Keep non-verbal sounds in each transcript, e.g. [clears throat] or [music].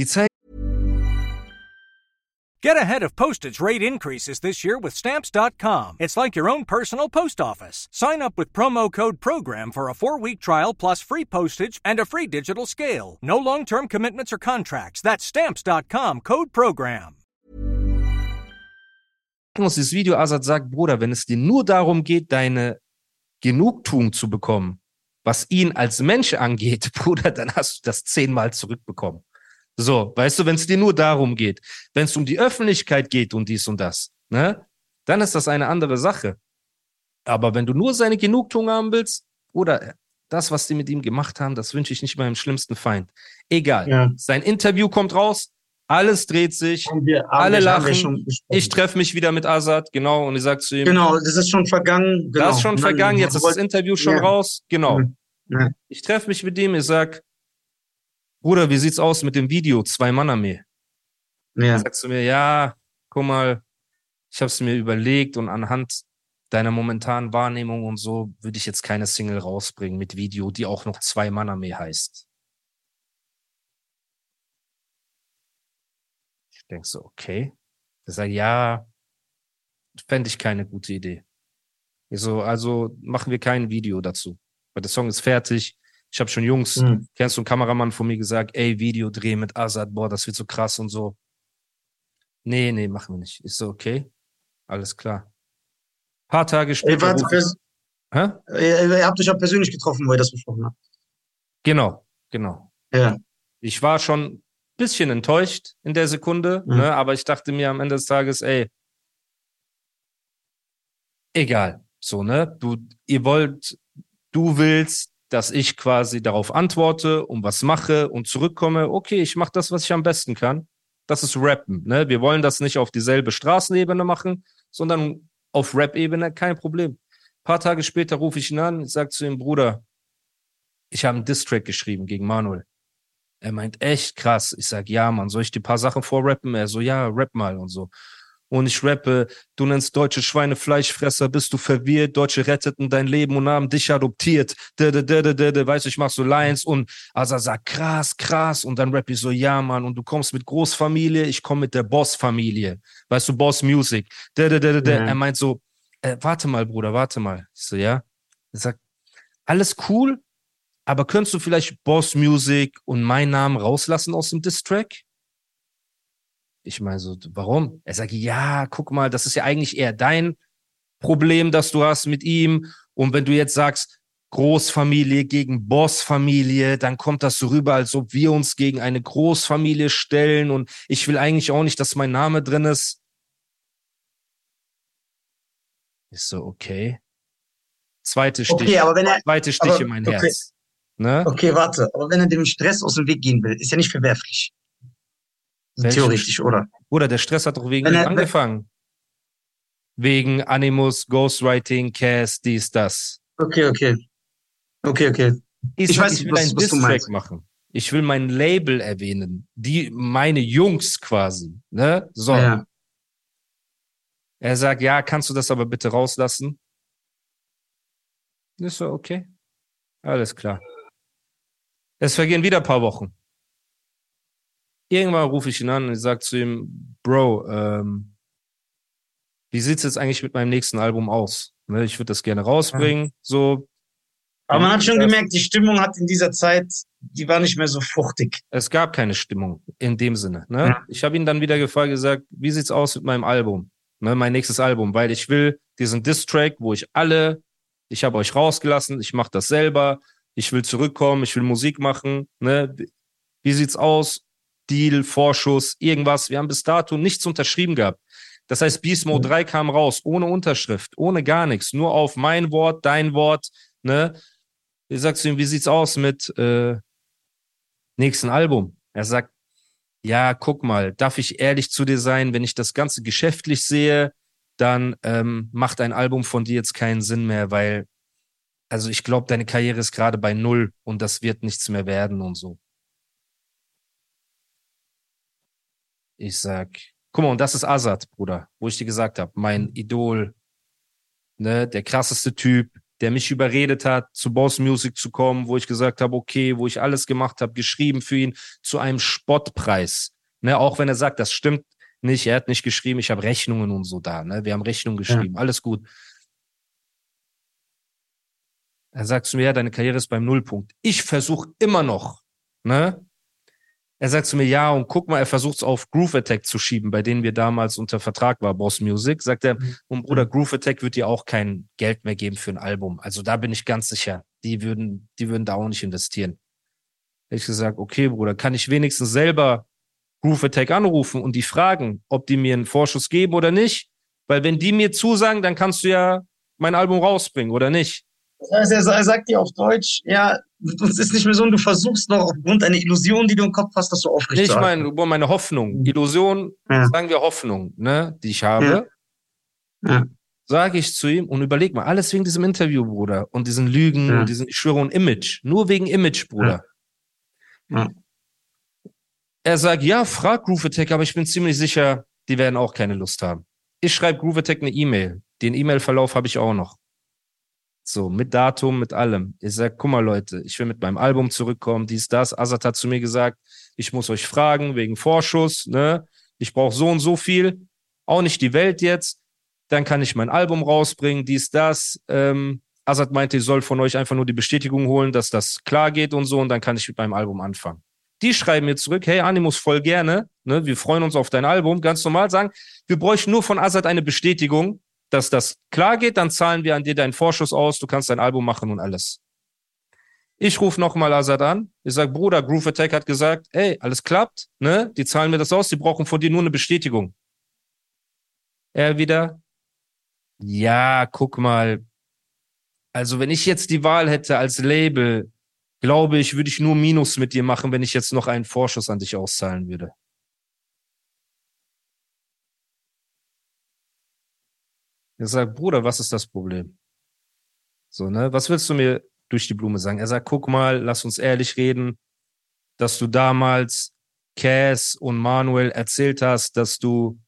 Die Zeit Get ahead of postage rate increases this year with Stamps.com. It's like your own personal post office. Sign up with promo code PROGRAM for a four week trial plus free postage and a free digital scale. No long term commitments or contracts. That's Stamps.com code PROGRAM. aus dieses Video Azad sagt, Bruder, wenn es dir nur darum geht, deine Genugtuung zu bekommen, was ihn als Mensch angeht, [laughs] Bruder, dann hast du das zehnmal zurückbekommen. So, weißt du, wenn es dir nur darum geht, wenn es um die Öffentlichkeit geht und dies und das, ne, dann ist das eine andere Sache. Aber wenn du nur seine Genugtuung haben willst, oder das, was die mit ihm gemacht haben, das wünsche ich nicht meinem schlimmsten Feind. Egal. Ja. Sein Interview kommt raus, alles dreht sich, wir, alle lachen. schon. Ich treffe mich wieder mit Azad, genau, und ich sag zu ihm, Genau, das ist schon vergangen. Genau. das ist schon Dann- vergangen, jetzt ist das Interview schon Ja. raus, genau. Ja. Ich treffe mich mit ihm, ich sag, Bruder, wie sieht's aus mit dem Video Zwei Mann-Armee? Ja. Sagst du mir, ja, guck mal, ich habe es mir überlegt und anhand deiner momentanen Wahrnehmung und so würde ich jetzt keine Single rausbringen mit Video, die auch noch Zwei Mann-Armee heißt. Ich denk so, okay. Ich sage, ja, fände ich keine gute Idee. Ich so, also machen wir kein Video dazu. Weil der Song ist fertig. Ich habe schon Jungs, Mhm. kennst du einen Kameramann von mir gesagt, ey, Videodreh mit Azad, boah, das wird so krass und so. Nee, nee, machen wir nicht. Ist so, okay. Alles klar. Paar Tage später. Ey, warte, ich- Hä? ihr, ihr habt euch ja persönlich getroffen, wo ihr das besprochen habt. Genau, genau. Ja. Ich war schon ein bisschen enttäuscht in der Sekunde, Mhm. ne, aber ich dachte mir am Ende des Tages, ey, egal. So, ne? Du, ihr wollt, du willst, dass ich quasi darauf antworte und was mache und zurückkomme. Okay, ich mache das, was ich am besten kann. Das ist Rappen. Ne? Wir wollen das nicht auf dieselbe Straßenebene machen, sondern auf Rap-Ebene, kein Problem. Ein paar Tage später rufe ich ihn an, ich sage zu ihm, Bruder, ich habe einen Distrack geschrieben gegen Manuel. Er meint, echt krass. Ich sag, ja, Mann, soll ich dir paar Sachen vorrappen? Er so, ja, rap mal und so. Und ich rappe, du nennst deutsche Schweine Fleischfresser, bist du verwirrt, Deutsche retteten dein Leben und haben dich adoptiert. Weißt du, ich mach so Lines und Asa sagt, krass, krass. Und dann rapp ich so, ja, Mann, und du kommst mit Großfamilie, ich komme mit der Boss-Familie. Weißt du, Boss Music. Er meint so, äh, warte mal, Bruder, warte mal. Ich so, ja. Er sagt, alles cool, aber könntest du vielleicht Boss Music und meinen Namen rauslassen aus dem Distrack? Ich meine so, warum? Er sagt, ja, guck mal, das ist ja eigentlich eher dein Problem, das du hast mit ihm. Und wenn du jetzt sagst, Großfamilie gegen Bossfamilie, dann kommt das so rüber, als ob wir uns gegen eine Großfamilie stellen. Und ich will eigentlich auch nicht, dass mein Name drin ist. Ist so, okay. Zweite Stich, Okay, aber wenn er, zweite Stich aber- in mein okay. Herz. Ne? okay, warte, aber wenn er dem Stress aus dem Weg gehen will, ist ja nicht verwerflich. Theoretisch, oder? Bruder, der Stress hat doch wegen ihm angefangen. Wegen Animus, Ghostwriting, Cast, dies, das. Okay, okay. Okay, okay. Ich, Ich weiß, ich will was- einen Distrack machen. Ich will mein Label erwähnen. Die, meine Jungs quasi. Ne? So. Ja. Er sagt, ja, kannst du das aber bitte rauslassen? Ist so, okay. Alles klar. Es vergehen wieder ein paar Wochen. Irgendwann rufe ich ihn an und ich sage zu ihm, Bro, ähm, wie sieht's jetzt eigentlich mit meinem nächsten Album aus? Ne, ich würde das gerne rausbringen. So, Aber man hat schon gemerkt, die Stimmung hat in dieser Zeit, die war nicht mehr so fruchtig. es gab keine Stimmung in dem Sinne. Ne? Ja. Ich habe ihn dann wieder gefragt, gesagt, wie sieht's aus mit meinem Album? Ne, mein nächstes Album, weil ich will diesen Diss-Track, wo ich alle, ich habe euch rausgelassen, ich mache das selber, ich will zurückkommen, ich will Musik machen. Ne? Wie sieht's aus? Deal, Vorschuss, irgendwas. Wir haben bis dato nichts unterschrieben gehabt. Das heißt, Mode 3 kam raus, ohne Unterschrift, ohne gar nichts, nur auf mein Wort, dein Wort. Ne? Ich sag zu ihm, wie sieht's aus mit äh, nächsten Album? Er sagt, ja, guck mal, darf ich ehrlich zu dir sein, wenn ich das Ganze geschäftlich sehe, dann ähm, macht ein Album von dir jetzt keinen Sinn mehr, weil, also ich glaube, deine Karriere ist gerade bei null und das wird nichts mehr werden und so. Ich sag, guck mal, und das ist Azad, Bruder, wo ich dir gesagt habe, mein Idol, ne, der krasseste Typ, der mich überredet hat, zu Boss Music zu kommen, wo ich gesagt habe, okay, wo ich alles gemacht habe, geschrieben für ihn zu einem Spottpreis. Ne, auch wenn er sagt, das stimmt nicht, er hat nicht geschrieben, ich habe Rechnungen und so da. Ne? Wir haben Rechnungen geschrieben, ja. alles gut. Er sagt zu mir, ja, deine Karriere ist beim Nullpunkt. Ich versuche immer noch, ne? Er sagt zu mir, ja, und guck mal, er versucht es auf Groove Attack zu schieben, bei denen wir damals unter Vertrag war, Boss Music. Sagt er, mhm. und Bruder, Groove Attack wird dir auch kein Geld mehr geben für ein Album. Also da bin ich ganz sicher. Die würden, die würden da auch nicht investieren. Ich gesagt, okay, Bruder, kann ich wenigstens selber Groove Attack anrufen und die fragen, ob die mir einen Vorschuss geben oder nicht? Weil wenn die mir zusagen, dann kannst du ja mein Album rausbringen, oder nicht? Das heißt, er sagt dir auf Deutsch, ja, es ist nicht mehr so, und du versuchst noch aufgrund einer Illusion, die du im Kopf hast, dass du aufrecht Ich meine, meine Hoffnung, Illusion, ja. sagen wir Hoffnung, ne, die ich habe, ja. ja. sage ich zu ihm und überleg mal, alles wegen diesem Interview, Bruder, und diesen Lügen ja. und diesen, ich schwöre, und Image, nur wegen Image, Bruder. Er sagt, ja, frag Groove Attack, aber ich bin ziemlich sicher, die werden auch keine Lust haben. Ich schreibe Groove Attack eine E-Mail. Den E-Mail-Verlauf habe ich auch noch. So, mit Datum, mit allem. Ich sag, guck mal, Leute, ich will mit meinem Album zurückkommen, dies, das. Azad hat zu mir gesagt, ich muss euch fragen wegen Vorschuss, ne? Ich brauche so und so viel. Auch nicht die Welt jetzt. Dann kann ich mein Album rausbringen, dies, das. Ähm, Azad meinte, ich soll von euch einfach nur die Bestätigung holen, dass das klar geht und so, und dann kann ich mit meinem Album anfangen. Die schreiben mir zurück, hey Animus, voll gerne, ne, wir freuen uns auf dein Album, ganz normal sagen, wir bräuchten nur von Azad eine Bestätigung, dass das klar geht, dann zahlen wir an dir deinen Vorschuss aus, du kannst dein Album machen und alles. Ich rufe nochmal Azad an. Ich sage, Bruder, Groove Attack hat gesagt, ey, alles klappt, ne? Die zahlen mir das aus, die brauchen von dir nur eine Bestätigung. Er wieder, ja, guck mal. Also, wenn ich jetzt die Wahl hätte als Label, glaube ich, würde ich nur Minus mit dir machen, wenn ich jetzt noch einen Vorschuss an dich auszahlen würde. Er sagt, Bruder, was ist das Problem? So, ne? Was willst du mir durch die Blume sagen? Er sagt, guck mal, lass uns ehrlich reden, dass du damals Cass und Manuel erzählt hast, dass du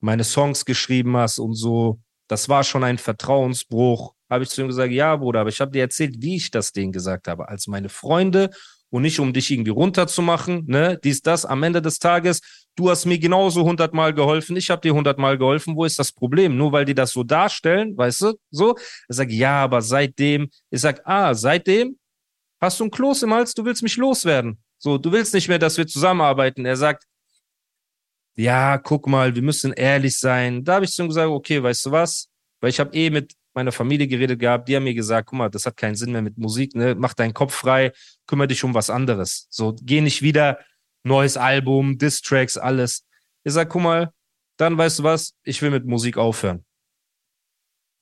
meine Songs geschrieben hast und so. Das war schon ein Vertrauensbruch. Habe ich zu ihm gesagt, ja, Bruder, aber ich habe dir erzählt, wie ich das denen gesagt habe. Als meine Freunde und nicht um dich irgendwie runterzumachen, ne? Dies, das. Am Ende des Tages du hast mir genauso hundertmal geholfen, ich habe dir hundertmal geholfen, wo ist das Problem? Nur weil die das so darstellen, weißt du, so. Er sagt, ja, aber seitdem, ich sag, ah, seitdem hast du ein Kloß im Hals, du willst mich loswerden. So, du willst nicht mehr, dass wir zusammenarbeiten. Er sagt, ja, guck mal, wir müssen ehrlich sein. Da habe ich zu ihm gesagt, okay, weißt du was? Weil ich habe eh mit meiner Familie geredet gehabt, die haben mir gesagt, guck mal, das hat keinen Sinn mehr mit Musik, ne? Mach deinen Kopf frei, kümmere dich um was anderes. So, geh nicht wieder neues Album, Distracks, alles. Ich sag, guck mal, dann weißt du was, ich will mit Musik aufhören.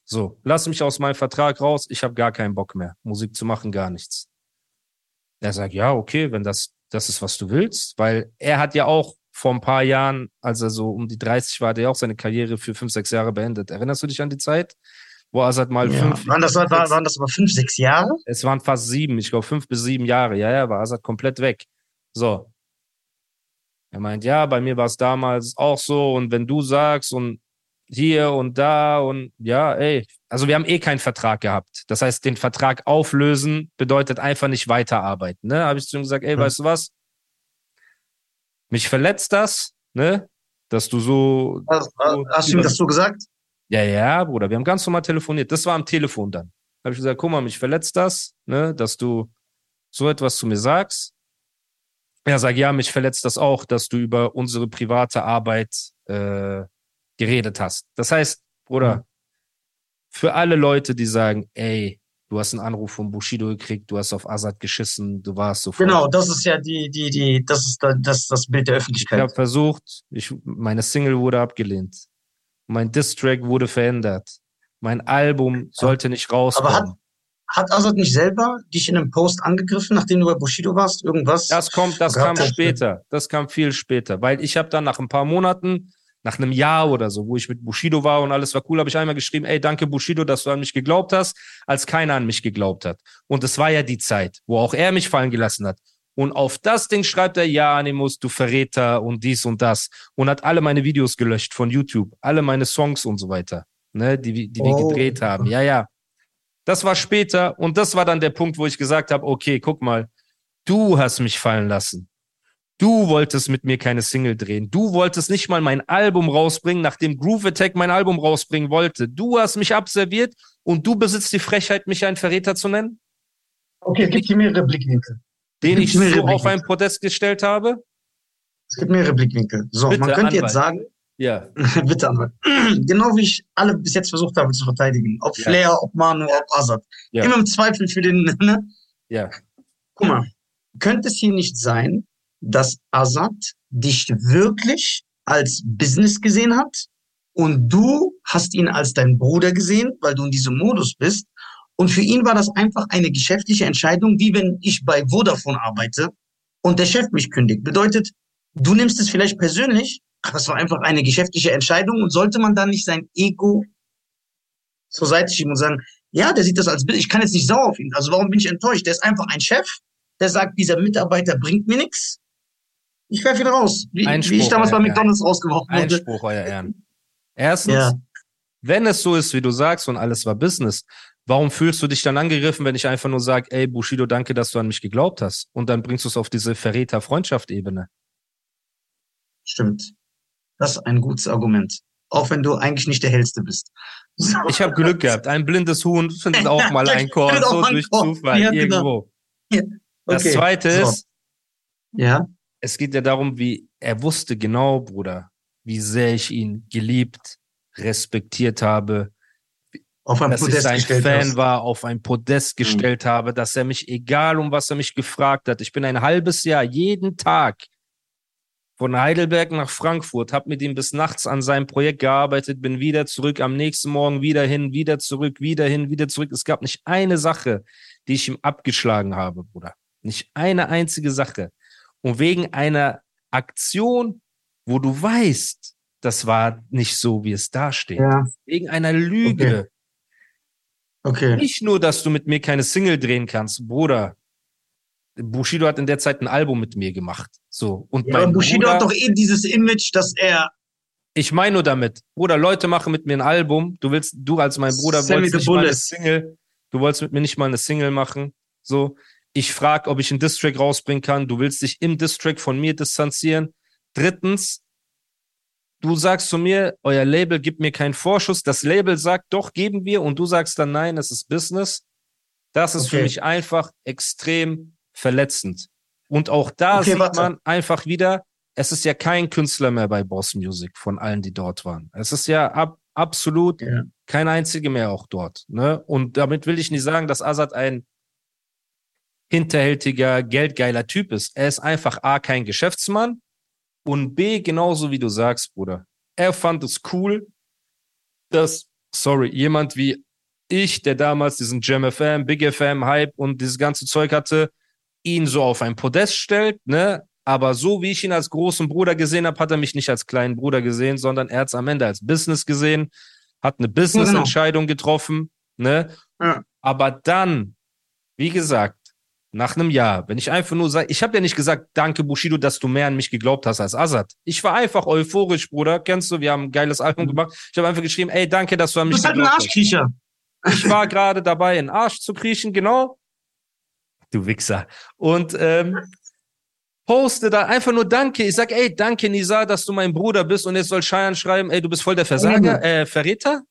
So, lass mich aus meinem Vertrag raus, ich habe gar keinen Bock mehr, Musik zu machen, gar nichts. Er sagt, ja, okay, wenn das das ist, was du willst, weil er hat ja auch vor ein paar Jahren, als er so um die 30 war, hat er auch seine Karriere für fünf, sechs Jahre beendet. Erinnerst du dich an die Zeit? Wo er seit mal ja. fünf. Waren das, war, waren das aber fünf, sechs Jahre? Es waren fast sieben, ich glaube fünf bis sieben Jahre. Ja, ja, war Azad komplett weg. So. Er meint, ja, bei mir war es damals auch so und wenn du sagst und hier und da und ja, ey, also wir haben eh keinen Vertrag gehabt. Das heißt, den Vertrag auflösen bedeutet einfach nicht weiterarbeiten. Ne? Habe ich zu ihm gesagt, ey, hm. weißt du was? Mich verletzt das, ne? Dass du so. Hast, so, hast du ihm das so gesagt? Ja, ja, Bruder, wir haben ganz normal telefoniert. Das war am Telefon dann. Habe ich gesagt, guck mal, mich verletzt das, ne, dass du so etwas zu mir sagst. Ja, sag ja, mich verletzt das auch, dass du über unsere private Arbeit äh, geredet hast. Das heißt, Bruder, mhm. für alle Leute, die sagen, ey, du hast einen Anruf von Bushido gekriegt, du hast auf Azad geschissen, du warst so. Genau, das ist ja die, die, die, das ist das, das Bild der Öffentlichkeit. Ich habe versucht, ich, meine Single wurde abgelehnt. Mein Distrack wurde verändert. Mein Album sollte nicht rauskommen. Aber hat, hat Azad nicht selber dich in einem Post angegriffen, nachdem du bei Bushido warst? Irgendwas? Das kommt, das kam später. Das kam viel später. Weil ich habe dann nach ein paar Monaten, nach einem Jahr oder so, wo ich mit Bushido war und alles war cool, habe ich einmal geschrieben, ey, danke Bushido, dass du an mich geglaubt hast, als keiner an mich geglaubt hat. Und es war ja die Zeit, wo auch er mich fallen gelassen hat. Und auf das Ding schreibt er, ja, Animus, du Verräter und dies und das. Und hat alle meine Videos gelöscht von YouTube, alle meine Songs und so weiter, ne, die, die wir oh. gedreht haben. Ja, ja. Das war später und das war dann der Punkt, wo ich gesagt habe, okay, guck mal, du hast mich fallen lassen. Du wolltest mit mir keine Single drehen. Du wolltest nicht mal mein Album rausbringen, nachdem Groove Attack mein Album rausbringen wollte. Du hast mich abserviert und du besitzt die Frechheit, mich einen Verräter zu nennen? Okay, es gibt hier mehrere Blickwinkel. Den ich so auf ein Podest gestellt habe? Es gibt mehrere Blickwinkel. So, Bitte, man könnte Anwalt. jetzt sagen, ja. [laughs] Bitte, Anwalt. [clears throat] genau wie ich alle bis jetzt versucht habe zu verteidigen. Ob ja. Flair, ob Manu, ob Azad. Ja. Immer im Zweifel für den, [laughs] ne? Ja. Guck mal, könnte es hier nicht sein, dass Azad dich wirklich als Business gesehen hat und du hast ihn als dein Bruder gesehen, weil du in diesem Modus bist. Und für ihn war das einfach eine geschäftliche Entscheidung, wie wenn ich bei Vodafone arbeite und der Chef mich kündigt. Bedeutet, du nimmst es vielleicht persönlich, aber es war einfach eine geschäftliche Entscheidung und sollte man dann nicht sein Ego zur Seite schieben und sagen, ja, der sieht das als Bild, ich kann jetzt nicht sauer auf ihn. Also warum bin ich enttäuscht? Der ist einfach ein Chef, der sagt, dieser Mitarbeiter bringt mir nichts ich werfe ihn raus. Wie, wie ich damals bei McDonalds Ehren. rausgeworfen wurde. Einspruch, euer Ehren. Erstens, ja. wenn es so ist, wie du sagst und alles war Business, warum fühlst du dich dann angegriffen, wenn ich einfach nur sage, ey, Bushido, danke, dass du an mich geglaubt hast? Und dann bringst du es auf diese Verräter-Freundschaft-Ebene. Stimmt. Das ist ein gutes Argument. Auch wenn du eigentlich nicht der Hellste bist. Ich habe Glück [laughs] gehabt. Ein blindes Huhn findet auch mal [laughs] ein Korn, so durch Korn. Zufall, ja, genau. irgendwo. Ja. Okay. Das zweite so. ist, ja es geht ja darum, wie er wusste genau, Bruder, wie sehr ich ihn geliebt, respektiert habe, auf ein dass Podest ich sein Fan hast. war, auf ein Podest mhm. gestellt mhm. habe, dass er mich, egal um was er mich gefragt hat, ich bin ein halbes Jahr jeden Tag von Heidelberg nach Frankfurt, habe mit ihm bis nachts an seinem Projekt gearbeitet, bin wieder zurück, am nächsten Morgen wieder hin, wieder zurück, wieder hin, wieder zurück. Es gab nicht eine Sache, die ich ihm abgeschlagen habe, Bruder. Nicht eine einzige Sache und wegen einer Aktion, wo du weißt, das war nicht so, wie es da steht, ja. wegen einer Lüge. Okay. okay. Nicht nur, dass du mit mir keine Single drehen kannst, Bruder. Bushido hat in der Zeit ein Album mit mir gemacht. So. Und ja, mein Bushido Bruder, hat doch eh dieses Image, dass er. Ich meine nur damit, Bruder, Leute machen mit mir ein Album. Du willst, du als mein Bruder Sammy wolltest nicht mal eine Single. Du wolltest mit mir nicht mal eine Single machen. So ich frage, ob ich einen Distrack rausbringen kann. Du willst dich im Distrack von mir distanzieren. Drittens, du sagst zu mir, euer Label gibt mir keinen Vorschuss. Das Label sagt, doch, geben wir. Und du sagst dann, nein, es ist Business. Das ist okay. für mich einfach extrem verletzend. Und auch da okay, sieht warte. man einfach wieder, es ist ja kein Künstler mehr bei Boss Music von allen, die dort waren. Es ist ja ab, absolut ja. kein einziger mehr auch dort. Ne? Und damit will ich nicht sagen, dass Azad ein hinterhältiger, geldgeiler Typ ist. Er ist einfach A, kein Geschäftsmann und B, genauso wie du sagst, Bruder. Er fand es cool, dass, sorry, jemand wie ich, der damals diesen Gem FM, Big FM Hype und dieses ganze Zeug hatte, ihn so auf ein Podest stellt, ne? Aber so wie ich ihn als großen Bruder gesehen habe, hat er mich nicht als kleinen Bruder gesehen, sondern er hat es am Ende als Business gesehen, hat eine Business-Entscheidung getroffen, ne? Ja. Aber dann, wie gesagt, nach einem Jahr, wenn ich einfach nur sage, ich habe ja nicht gesagt, danke Bushido, dass du mehr an mich geglaubt hast als Azad. Ich war einfach euphorisch, Bruder. Kennst du, wir haben ein geiles Album mhm. gemacht. Ich habe einfach geschrieben, ey, danke, dass du an mich geglaubt hast. Du bist halt ein Arschkriecher. Ich war gerade dabei, in Arsch zu kriechen, genau. Du Wichser. Und ähm, poste da einfach nur Danke. Ich sag, ey, danke Nisa, dass du mein Bruder bist und jetzt soll Scheiern schreiben, ey, du bist voll der Versager, äh, Verräter.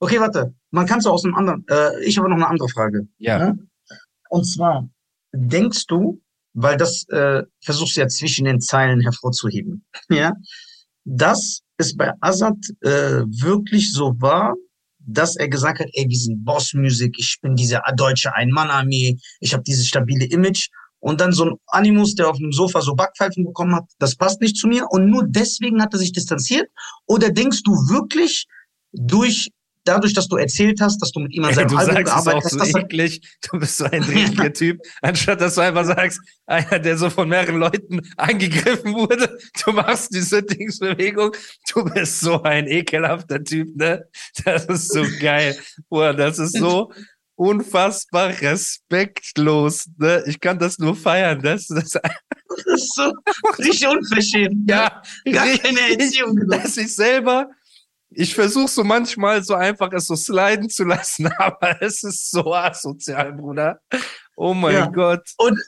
Okay, warte. Man kann es aus einem anderen. Äh, ich habe noch eine andere Frage. Ja. ja? Und zwar, denkst du, weil das äh, versuchst du ja zwischen den Zeilen hervorzuheben, [laughs] ja, dass es bei Azad äh, wirklich so war, dass er gesagt hat, ey, wir sind Boss-Music, ich bin diese deutsche Ein-Mann-Armee, ich habe dieses stabile Image und dann so ein Animus, der auf dem Sofa so Backpfeifen bekommen hat, das passt nicht zu mir und nur deswegen hat er sich distanziert? Oder denkst du wirklich durch dadurch, dass du erzählt hast, dass du mit ihm an seinem Ey, du Album sagst gearbeitet hast. So eklig. Du bist so ein richtiger [laughs] Typ. Anstatt dass du einfach sagst, einer, der so von mehreren Leuten angegriffen wurde, du machst diese Dingsbewegung. Du bist so ein ekelhafter Typ, ne? Das ist so geil. Boah, das ist so unfassbar respektlos. Ne? Ich kann das nur feiern. Das, das, das ist so richtig unverschämt. Ja, gar keine Erziehung. Dass ich selber Ich versuche so manchmal so einfach es so sliden zu lassen, [laughs] aber es ist so asozial, Bruder. Oh mein Ja. Gott. Und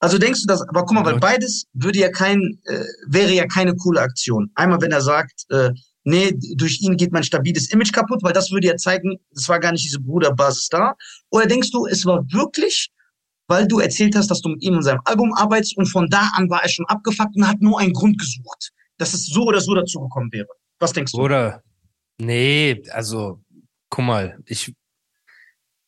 also denkst du das, aber guck mal, weil beides würde ja kein, äh, wäre ja keine coole Aktion. Einmal, wenn er sagt, äh, nee, durch ihn geht mein stabiles Image kaputt, weil das würde ja zeigen, es war gar nicht diese Bruderbasis da. Oder denkst du, es war wirklich, weil du erzählt hast, dass du mit ihm an seinem Album arbeitest und von da an war er schon abgefuckt und hat nur einen Grund gesucht, dass es so oder so dazu gekommen wäre. Was denkst du? Oder? Nee, also, guck mal, ich,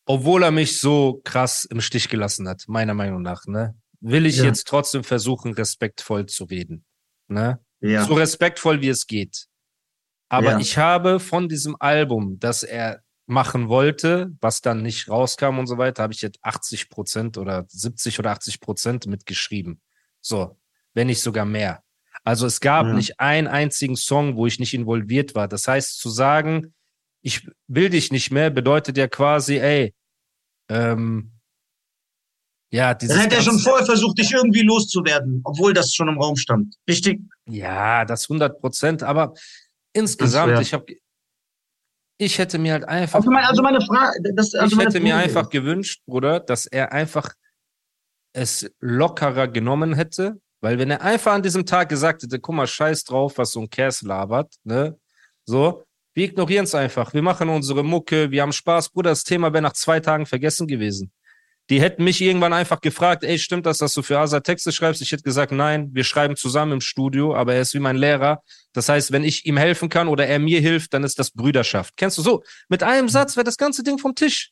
obwohl er mich so krass im Stich gelassen hat, meiner Meinung nach, ne, will ich Ja. jetzt trotzdem versuchen, respektvoll zu reden. Ne? Ja. So respektvoll wie es geht. Aber Ja. ich habe von diesem Album, das er machen wollte, was dann nicht rauskam und so weiter, habe ich jetzt 80 Prozent oder 70 oder 80 Prozent mitgeschrieben. So, wenn nicht sogar mehr. Also es gab Ja. nicht einen einzigen Song, wo ich nicht involviert war. Das heißt, zu sagen, ich will dich nicht mehr, bedeutet ja quasi, ey, ähm, ja, dieses Dann hätte er schon vorher versucht, dich irgendwie loszuwerden, obwohl das schon im Raum stand. Richtig? Ja, das 100 Prozent, aber insgesamt, ich habe, ich hätte mir halt einfach, Also, mein, also meine Frage, das, also ich meine hätte mir Frage- einfach gewünscht, Bruder, dass er einfach es lockerer genommen hätte, weil wenn er einfach an diesem Tag gesagt hätte, guck mal, scheiß drauf, was so ein Kers labert, ne, so, wir ignorieren es einfach, wir machen unsere Mucke, wir haben Spaß, Bruder, das Thema wäre nach zwei Tagen vergessen gewesen. Die hätten mich irgendwann einfach gefragt, ey, stimmt das, dass du für Asa Texte schreibst? Ich hätte gesagt, nein, wir schreiben zusammen im Studio, aber er ist wie mein Lehrer. Das heißt, wenn ich ihm helfen kann oder er mir hilft, dann ist das Brüderschaft. Kennst du so? Mit einem Satz wäre das ganze Ding vom Tisch.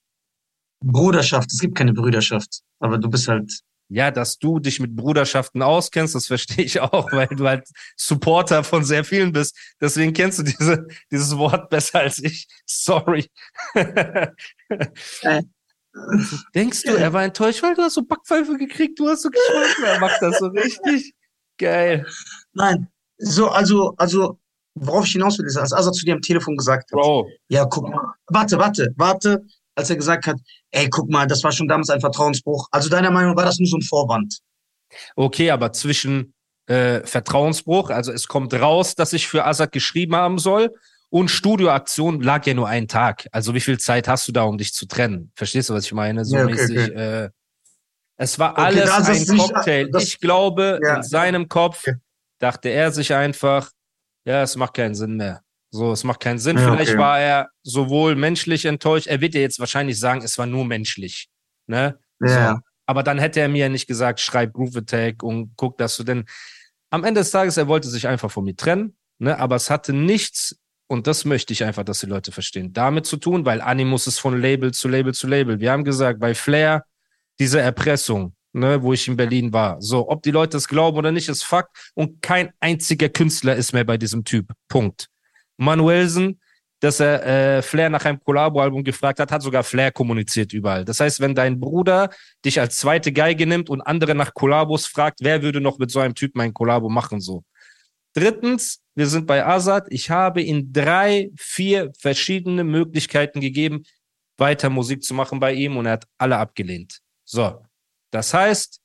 Bruderschaft, es gibt keine Brüderschaft. Aber du bist halt. Ja, dass du dich mit Bruderschaften auskennst, das verstehe ich auch, [laughs] weil du halt Supporter von sehr vielen bist. Deswegen kennst du diese, dieses Wort besser als ich. Sorry. Äh. [laughs] Denkst du, er war enttäuscht, weil du hast so Backpfeife gekriegt, du hast so geschmeckt, er macht das so richtig geil. Nein. So, also, also, worauf ich hinaus will, ist, als Asa zu dir am Telefon gesagt hat, Bro, ja, guck mal, warte, warte, warte, als er gesagt hat, ey, guck mal, das war schon damals ein Vertrauensbruch. Also deiner Meinung war das nur so ein Vorwand? okay, aber zwischen äh, Vertrauensbruch, also es kommt raus, dass ich für Assad geschrieben haben soll und Studioaktion lag ja nur einen Tag. Also wie viel Zeit hast du da, um dich zu trennen? Verstehst du, was ich meine? So Ja, okay, mäßig. okay. Äh, es war Okay, alles ein nicht- Cocktail. das- ich glaube, Ja. in seinem Kopf dachte er sich einfach, ja, es macht keinen Sinn mehr. So, es macht keinen Sinn. Ja, Vielleicht okay. war er sowohl menschlich enttäuscht. Er wird ja jetzt wahrscheinlich sagen, es war nur menschlich. Ne? Ja. So. Aber dann hätte er mir ja nicht gesagt, schreib Groove Attack und guck, dass du denn. Am Ende des Tages, er wollte sich einfach von mir trennen, ne? aber es hatte nichts, und das möchte ich einfach, dass die Leute verstehen, damit zu tun, weil Animus ist von Label zu Label zu Label. Wir haben gesagt, bei Flair, diese Erpressung, ne, wo ich in Berlin war. So, ob die Leute es glauben oder nicht, ist Fakt. Und kein einziger Künstler ist mehr bei diesem Typ. Punkt. Manuelsen, dass er äh, Flair nach einem Collabo-Album gefragt hat, hat sogar Flair kommuniziert überall. Das heißt, wenn dein Bruder dich als zweite Geige nimmt und andere nach Kollabos fragt, wer würde noch mit so einem Typen ein Kollabo machen, so. Drittens, wir sind bei Azad. Ich habe ihm drei, vier verschiedene Möglichkeiten gegeben, weiter Musik zu machen bei ihm und er hat alle abgelehnt. So. Das heißt,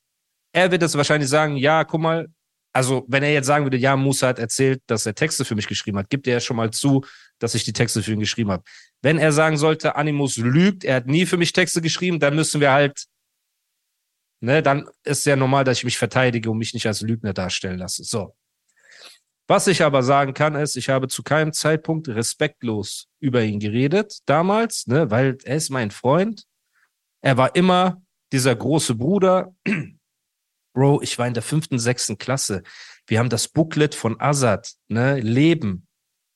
er wird jetzt wahrscheinlich sagen, ja, guck mal, also wenn er jetzt sagen würde, ja, Musa hat erzählt, dass er Texte für mich geschrieben hat, gibt er ja schon mal zu, dass ich die Texte für ihn geschrieben habe. Wenn er sagen sollte, Animus lügt, er hat nie für mich Texte geschrieben, dann müssen wir halt, ne, dann ist ja normal, dass ich mich verteidige und mich nicht als Lügner darstellen lasse. So. Was ich aber sagen kann, ist, ich habe zu keinem Zeitpunkt respektlos über ihn geredet, damals, ne, weil er ist mein Freund. Er war immer dieser große Bruder. Bro, ich war in der fünften, sechsten Klasse. Wir haben das Booklet von Azad, ne, Leben.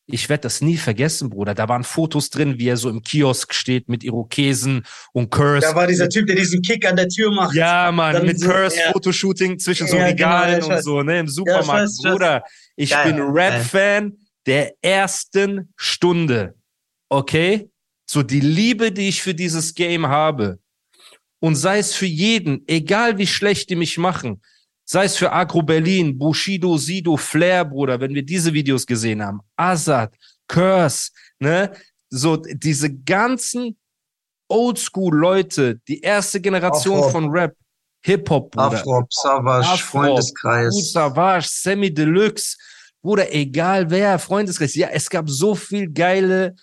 Ich werde das nie vergessen, Bruder. Da waren Fotos drin, wie er so im Kiosk steht mit Irokesen und Curse. Da war dieser Typ, der diesen Kick an der Tür macht. Ja, Mann, Dann mit so, Curse, ja. Fotoshooting zwischen so Ja, genau, Regalen ich und so, ne, im Supermarkt. weiß, ich weiß. Bruder, ich Geil, bin. Rap-Fan der ersten Stunde. Okay? So die Liebe, die ich für dieses Game habe. Und sei es für jeden, egal wie schlecht die mich machen, sei es für Agro Berlin, Bushido, Sido, Flair, Bruder, wenn wir diese Videos gesehen haben, Azad, Curse, ne, so diese ganzen Oldschool-Leute, die erste Generation Afro. von Rap, Hip-Hop, Bruder. Afro, Savage, Afro, Freundeskreis. Kool Savage, Sammy Deluxe, Bruder, egal wer, Freundeskreis, ja, es gab so viel geile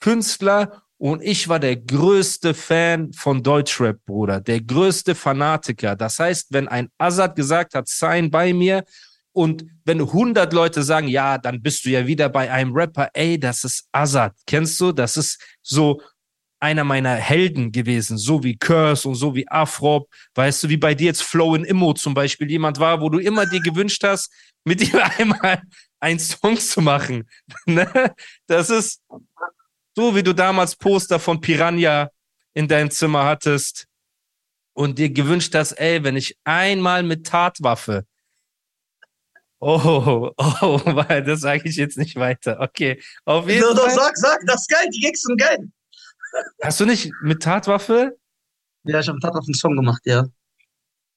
Künstler und ich war der größte Fan von Deutschrap, Bruder, der größte Fanatiker. Das heißt, wenn ein Azad gesagt hat, sign bei mir und wenn 100 Leute sagen, ja, dann bist du ja wieder bei einem Rapper, ey, das ist Azad, kennst du? Das ist so einer meiner Helden gewesen, so wie Curse und so wie Afrop, weißt du, wie bei dir jetzt Flow in Immo zum Beispiel jemand war, wo du immer dir gewünscht hast, mit ihm [laughs] einmal einen Song zu machen. [laughs] Ne? das ist so, wie du damals Poster von Piranha in deinem Zimmer hattest und dir gewünscht hast, ey, wenn ich einmal mit Tatwaffe Oh, oh, [laughs] weil das sage ich jetzt nicht weiter. Okay, auf jeden no, Fall. Doch, sag, sag, das ist geil, die Gags sind geil. Hast du nicht mit Tatwaffe? Ja, ich habe mit Tatwaffe einen Song gemacht, ja.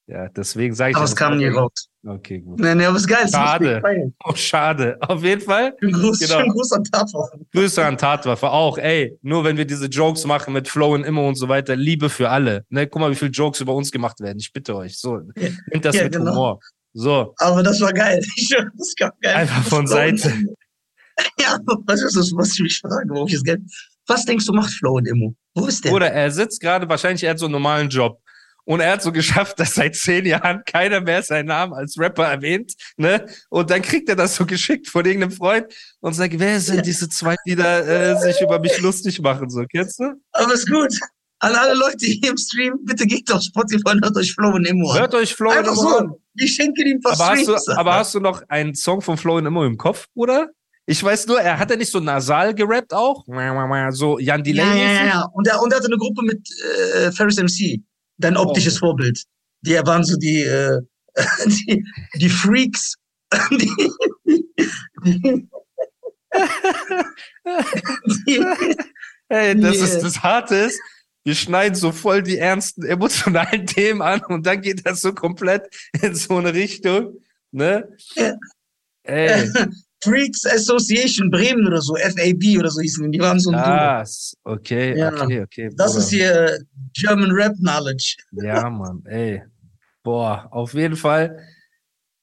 Ja, deswegen sage ich. Aber es kam nie raus. Okay, gut. Nee, nee, aber es ist geil. Schade. Oh, schade. Auf jeden Fall. Schönen Gruß, genau. schönen Gruß an Tatwaffe. Grüße an Tatwaffe auch. Ey, nur wenn wir diese Jokes machen mit Flow und immer und so weiter, Liebe für alle. Ne, guck mal, wie viele Jokes über uns gemacht werden. Ich bitte euch. So, nimmt das ja, mit genau. Humor. So. Aber das war geil. [laughs] das war geil. Einfach von Seite. [laughs] ja, was ist das, was ich mich frage, wo ich das Geld. Was denkst du, macht Flo und Immo? Wo ist der? Oder er sitzt gerade, wahrscheinlich er hat so einen normalen Job. Und er hat so geschafft, dass seit zehn Jahren keiner mehr seinen Namen als Rapper erwähnt, ne? Und dann kriegt er das so geschickt von irgendeinem Freund und sagt, wer sind diese zwei, die da äh, sich über mich lustig machen, so, kennst du? Aber ist gut. An alle Leute hier im Stream, bitte geht auf Spotify und hört euch Flo und Immo an. Hört euch Flo und Immo an. Ich schenke ihm was aber hast, du, aber hast du noch einen Song von Flo und Immo im Kopf, oder? Ich weiß nur, er hat ja nicht so nasal gerappt auch? So Jan Delay. Ja, ja, ja. Und er, und er hatte eine Gruppe mit äh, Ferris MC, dein optisches oh. Vorbild. Die waren so die, äh, [laughs] die, die Freaks. [laughs] die, die, die, Hey, das ist das Harte ist, wir schneiden so voll die ernsten emotionalen [laughs] Themen an und dann geht das so komplett in so eine Richtung, ne? Ey. Freaks Association Bremen oder so, FAB oder so hießen die, die waren so ein Ah, okay, ja. okay, okay. Das Bruder. ist hier German Rap Knowledge. Ja, Mann, ey. Boah, auf jeden Fall.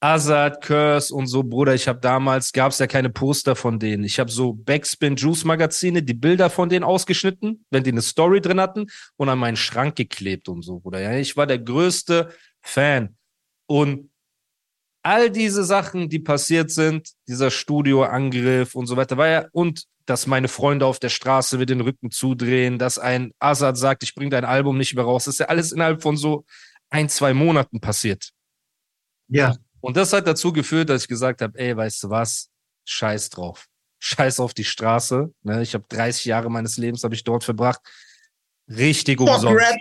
Azad, Curse und so, Bruder, ich habe damals, gab es ja keine Poster von denen. Ich habe so Backspin Juice Magazine, die Bilder von denen ausgeschnitten, wenn die eine Story drin hatten und an meinen Schrank geklebt und so, Bruder. Ja, ich war der größte Fan. Und all diese Sachen, die passiert sind, dieser Studioangriff und so weiter, war ja, und dass meine Freunde auf der Straße mir den Rücken zudrehen, dass ein Azad sagt, ich bringe dein Album nicht mehr raus, das ist ja alles innerhalb von so ein, zwei Monaten passiert. Ja. Und das hat dazu geführt, dass ich gesagt habe, ey, weißt du was? Scheiß drauf. Scheiß auf die Straße. Ne? Ich habe 30 Jahre meines Lebens habe ich dort verbracht. Richtig umsonst. Rap.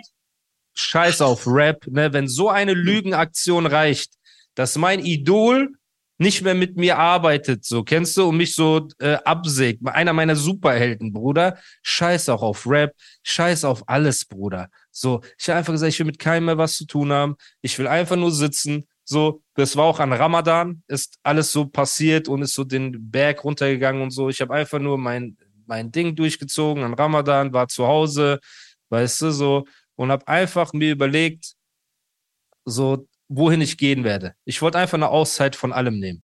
Scheiß auf Rap. Ne? Wenn so eine Lügenaktion reicht, dass mein Idol nicht mehr mit mir arbeitet, so kennst du, und mich so äh, absägt. Einer meiner Superhelden, Bruder. Scheiß auch auf Rap, scheiß auf alles, Bruder. So, ich habe einfach gesagt, ich will mit keinem mehr was zu tun haben. Ich will einfach nur sitzen. So, das war auch an Ramadan, ist alles so passiert und ist so den Berg runtergegangen und so. Ich habe einfach nur mein mein Ding durchgezogen an Ramadan, war zu Hause, weißt du, so und habe einfach mir überlegt, so wohin ich gehen werde. Ich wollte einfach eine Auszeit von allem nehmen.